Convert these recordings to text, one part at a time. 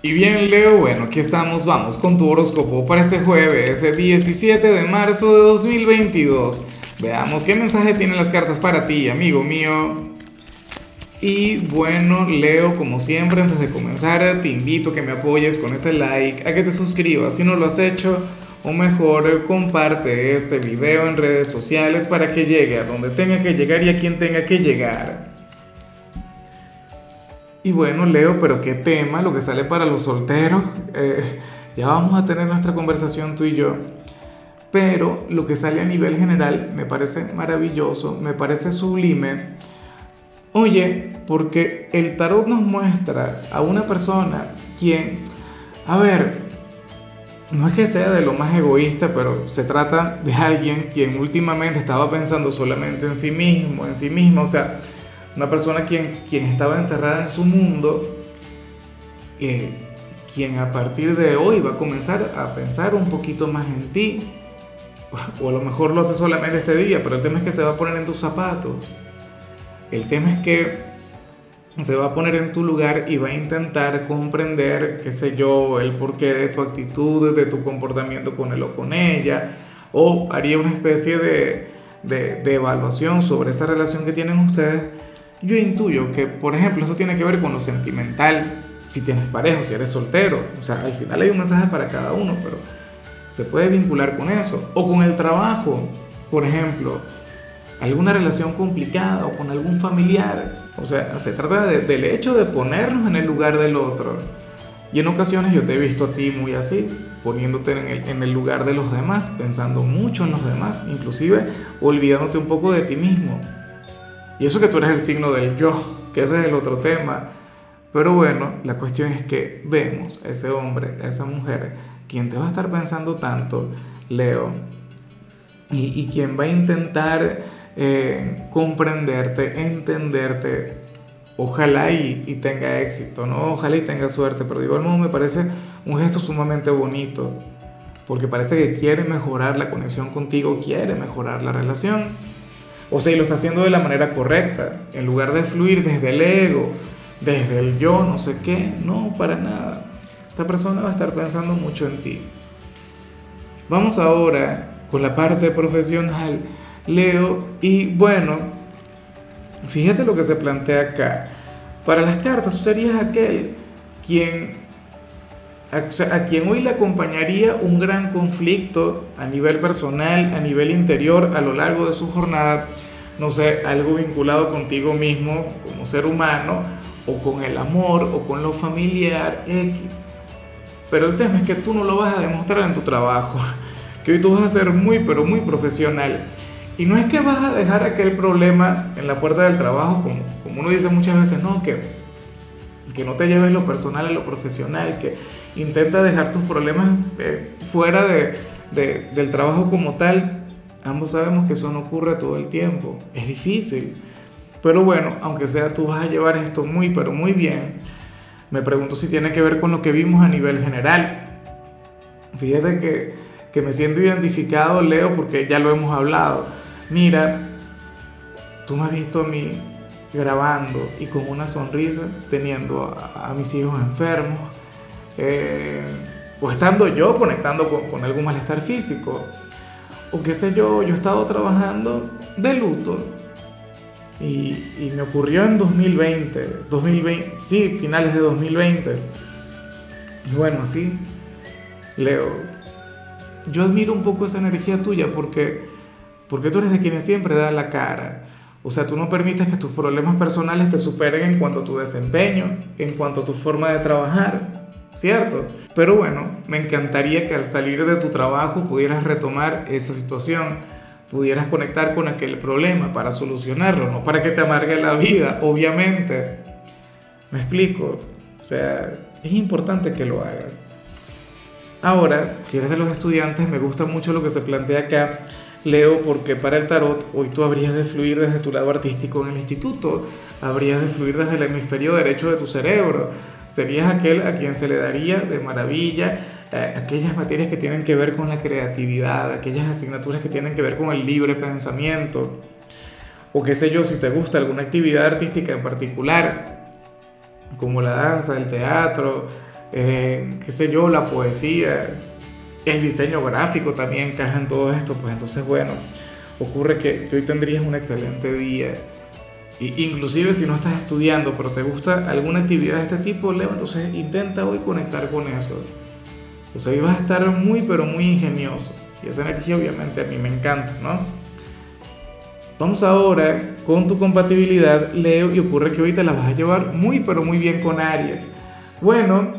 Y bien Leo, bueno, aquí estamos, vamos con tu horóscopo para este jueves, el 17 de marzo de 2022. Veamos qué mensaje tienen las cartas para ti, amigo mío. Y bueno, Leo, como siempre, antes de comenzar, te invito a que me apoyes con ese like, a que te suscribas si no lo has hecho, o mejor, comparte este video en redes sociales para que llegue a donde tenga que llegar y a quien tenga que llegar. Y bueno, Leo, pero qué tema lo que sale para los solteros. Eh, ya vamos a tener nuestra conversación tú y yo. Pero lo que sale a nivel general me parece maravilloso, me parece sublime. Oye, porque el tarot nos muestra a una persona quien, a ver, no es que sea de lo más egoísta, pero se trata de alguien quien últimamente estaba pensando solamente en sí mismo, en sí mismo, o sea, una persona quien, quien estaba encerrada en su mundo, eh, quien a partir de hoy va a comenzar a pensar un poquito más en ti, o a lo mejor lo hace solamente este día, pero el tema es que se va a poner en tus zapatos, el tema es que se va a poner en tu lugar y va a intentar comprender, qué sé yo, el porqué de tu actitud, de tu comportamiento con él o con ella, o haría una especie de, de, de evaluación sobre esa relación que tienen ustedes yo intuyo que, por ejemplo, eso tiene que ver con lo sentimental, si tienes pareja si eres soltero. O sea, al final hay un mensaje para cada uno, pero se puede vincular con eso. O con el trabajo, por ejemplo, alguna relación complicada o con algún familiar. O sea, se trata del hecho de ponernos en el lugar del otro. Y en ocasiones yo te he visto a ti muy así, poniéndote en el lugar de los demás, pensando mucho en los demás, inclusive olvidándote un poco de ti mismo. Y eso que tú eres el signo del yo, que ese es el otro tema. Pero bueno, la cuestión es que vemos a ese hombre, a esa mujer, quien te va a estar pensando tanto, Leo, y, y quien va a intentar eh, comprenderte, entenderte, ojalá y, y, tenga éxito, ¿no? Ojalá y tenga suerte, pero digo, no, me parece un gesto sumamente bonito, porque parece que quiere mejorar la conexión contigo, quiere mejorar la relación. O sea, y lo está haciendo de la manera correcta, en lugar de fluir desde el ego, desde el yo, no sé qué, no, para nada. Esta persona va a estar pensando mucho en ti. Vamos ahora con la parte profesional, Leo, y bueno, fíjate lo que se plantea acá. Para las cartas, tú serías aquel quien a, quien hoy le acompañaría un gran conflicto a nivel personal, a nivel interior, a lo largo de su jornada, no sé, algo vinculado contigo mismo como ser humano, o con el amor, o con lo familiar, X. Pero el tema es que tú no lo vas a demostrar en tu trabajo, que hoy tú vas a ser muy, pero muy profesional. Y no es que vas a dejar aquel problema en la puerta del trabajo, como, como uno dice muchas veces, no, que, que no te lleves lo personal a lo profesional, que intenta dejar tus problemas eh, fuera de, de, del trabajo como tal. Ambos sabemos que eso no ocurre todo el tiempo, es difícil. Pero bueno, aunque sea tú vas a llevar esto muy, pero muy bien, me pregunto si tiene que ver con lo que vimos a nivel general. Fíjate que, que me siento identificado, Leo, porque ya lo hemos hablado. Mira, tú me has visto a mí grabando y con una sonrisa, teniendo a mis hijos enfermos, eh, o estando yo conectando con, algún malestar físico, o qué sé yo, yo he estado trabajando de luto y, y me ocurrió en 2020, 2020, sí, finales de 2020. Y bueno, así, Leo, yo admiro un poco esa energía tuya porque, porque tú eres de quienes siempre da la cara. O sea, tú no permites que tus problemas personales te superen en cuanto a tu desempeño, en cuanto a tu forma de trabajar. ¿Cierto? Pero bueno, me encantaría que al salir de tu trabajo pudieras retomar esa situación, pudieras conectar con aquel problema para solucionarlo, no para que te amargue la vida, obviamente. ¿Me explico? O sea, es importante que lo hagas. Ahora, si eres de los estudiantes, me gusta mucho lo que se plantea acá. Leo, porque para el tarot hoy tú habrías de fluir desde tu lado artístico en el instituto, habrías de fluir desde el hemisferio derecho de tu cerebro, serías aquel a quien se le daría de maravilla eh, aquellas materias que tienen que ver con la creatividad, aquellas asignaturas que tienen que ver con el libre pensamiento, o qué sé yo, si te gusta alguna actividad artística en particular, como la danza, el teatro, eh, qué sé yo, la poesía, el diseño gráfico también encaja en todo esto, pues entonces bueno, ocurre que, hoy tendrías un excelente día. Inclusive si no estás estudiando, pero te gusta alguna actividad de este tipo, Leo, entonces intenta hoy conectar con eso. Sea, hoy vas a estar muy, pero muy ingenioso. Y esa energía obviamente a mí me encanta, ¿no? Vamos ahora con tu compatibilidad, Leo, y ocurre que hoy te la vas a llevar muy, pero muy bien con Aries. Bueno,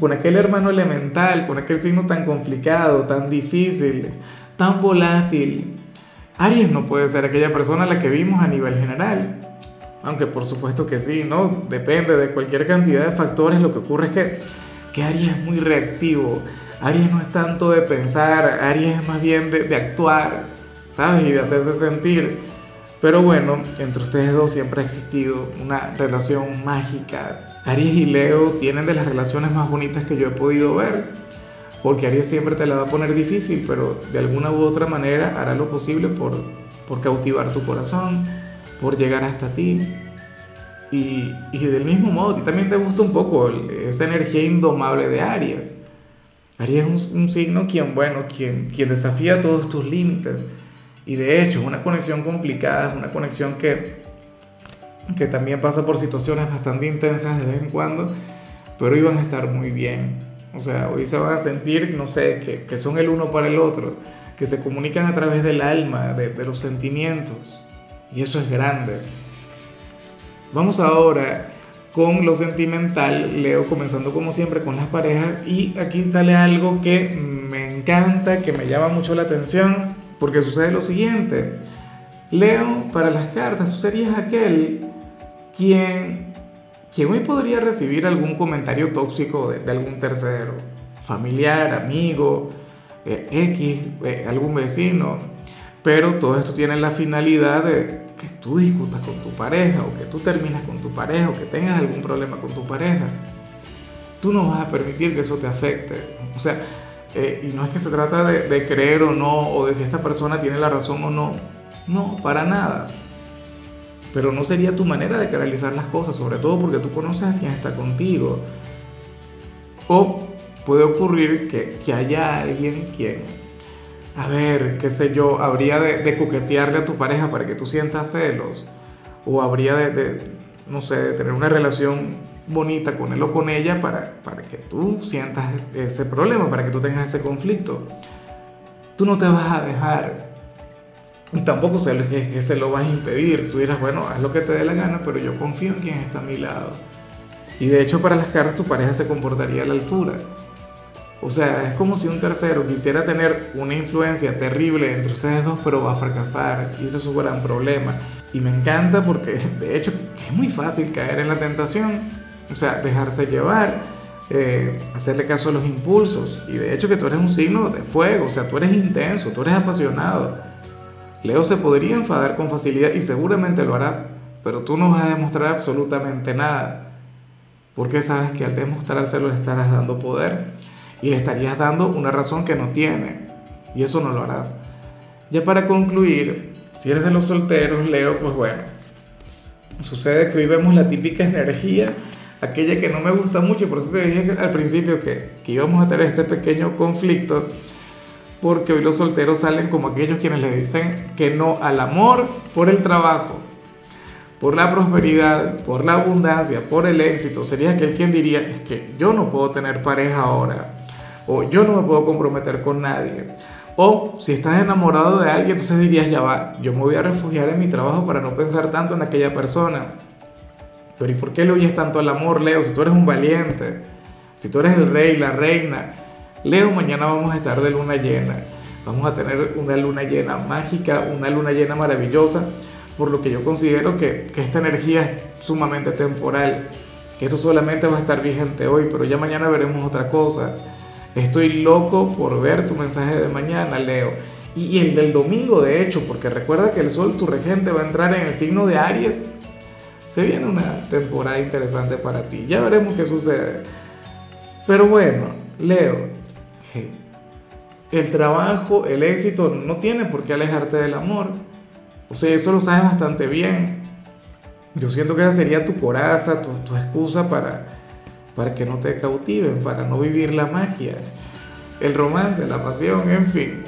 con aquel hermano elemental, con aquel signo tan complicado, tan difícil, tan volátil. Aries no puede ser aquella persona la que vimos a nivel general. Aunque por supuesto que sí, ¿no? Depende de cualquier cantidad de factores. Lo que ocurre es que, que Aries es muy reactivo. Aries no es tanto de pensar, Aries es más bien de, de actuar, ¿sabes? Y de hacerse sentir. Pero bueno, entre ustedes dos siempre ha existido una relación mágica. Aries y Leo tienen de las relaciones más bonitas que yo he podido ver. Porque Aries siempre te la va a poner difícil, pero de alguna u otra manera hará lo posible por, por cautivar tu corazón, por llegar hasta ti. Y, y del mismo modo, a ti también te gusta un poco esa energía indomable de Aries. Aries es un, signo quien, bueno, quien, quien desafía todos tus límites y de hecho, es una conexión complicada, es una conexión que, que también pasa por situaciones bastante intensas de vez en cuando, pero van a estar muy bien. O sea, hoy se van a sentir, no sé, que, que son el uno para el otro, que se comunican a través del alma, de, de los sentimientos. Y eso es grande. Vamos ahora con lo sentimental, Leo, comenzando como siempre con las parejas. Y aquí sale algo que me encanta, que me llama mucho la atención porque sucede lo siguiente. Leo, para las cartas, tú serías aquel quien, quien hoy podría recibir algún comentario tóxico de, algún tercero, familiar, amigo, eh, X, eh, algún vecino. Pero todo esto tiene la finalidad de que tú discutas con tu pareja o que tú termines con tu pareja o que tengas algún problema con tu pareja. Tú no vas a permitir que eso te afecte. O sea, eh, y no es que se trata de, creer o no, o de si esta persona tiene la razón o no. No, para nada. Pero no sería tu manera de canalizar las cosas, sobre todo porque tú conoces a quien está contigo. O puede ocurrir que, que haya alguien quien, a ver, qué sé yo, habría de, coquetearle a tu pareja para que tú sientas celos. O habría de, no sé, tener una relación bonita con él o con ella para, para que tú sientas ese problema, para que tú tengas ese conflicto. Tú no te vas a dejar y tampoco sé que, que se lo vas a impedir. Tú dirás, bueno, haz lo que te dé la gana, pero yo confío en quien está a mi lado. Y de hecho para las cartas tu pareja se comportaría a la altura. O sea, es como si un tercero quisiera tener una influencia terrible entre ustedes dos, pero va a fracasar. Y ese es su gran problema. Y me encanta porque, de hecho, es muy fácil caer en la tentación o sea, dejarse llevar, eh, hacerle caso a los impulsos. Y de hecho que tú eres un signo de fuego, o sea, tú eres intenso, tú eres apasionado. Leo se podría enfadar con facilidad y seguramente lo harás, pero tú no vas a demostrar absolutamente nada. Porque sabes que al demostrárselo le estarás dando poder y le estarías dando una razón que no tiene. Y eso no lo harás. Ya para concluir, si eres de los solteros, Leo, pues bueno, sucede que hoy vemos la típica energía aquella que no me gusta mucho, por eso te dije al principio que, que íbamos a tener este pequeño conflicto, porque hoy los solteros salen como aquellos quienes le dicen que no al amor por el trabajo, por la prosperidad, por la abundancia, por el éxito. Sería aquel quien diría, es que yo no puedo tener pareja ahora, o yo no me puedo comprometer con nadie. O si estás enamorado de alguien, entonces dirías, ya va, yo me voy a refugiar en mi trabajo para no pensar tanto en aquella persona. Pero ¿y por qué le oyes tanto al amor, Leo? Si tú eres un valiente, si tú eres el rey, la reina. Leo, mañana vamos a estar de luna llena. Vamos a tener una luna llena mágica, una luna llena maravillosa, por lo que yo considero que, esta energía es sumamente temporal, que esto solamente va a estar vigente hoy, pero ya mañana veremos otra cosa. Estoy loco por ver tu mensaje de mañana, Leo. Y el del domingo, de hecho, porque recuerda que el sol, tu regente, va a entrar en el signo de Aries se viene una temporada interesante para ti. Ya veremos qué sucede. Pero bueno, Leo, el trabajo, el éxito no tiene por qué alejarte del amor. O sea, eso lo sabes bastante bien. Yo siento que esa sería tu coraza, tu, excusa para, para que no te cautiven, para no vivir la magia, el romance, la pasión, en fin.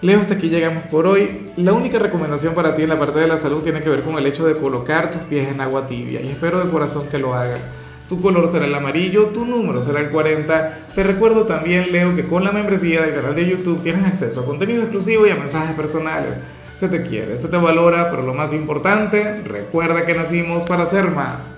Leo, hasta aquí llegamos por hoy. La única recomendación para ti en la parte de la salud tiene que ver con el hecho de colocar tus pies en agua tibia y espero de corazón que lo hagas. Tu color será el amarillo, tu número será el 40. Te recuerdo también, Leo, que con la membresía del canal de YouTube tienes acceso a contenido exclusivo y a mensajes personales. Se te quiere, se te valora, pero lo más importante, recuerda que nacimos para ser más.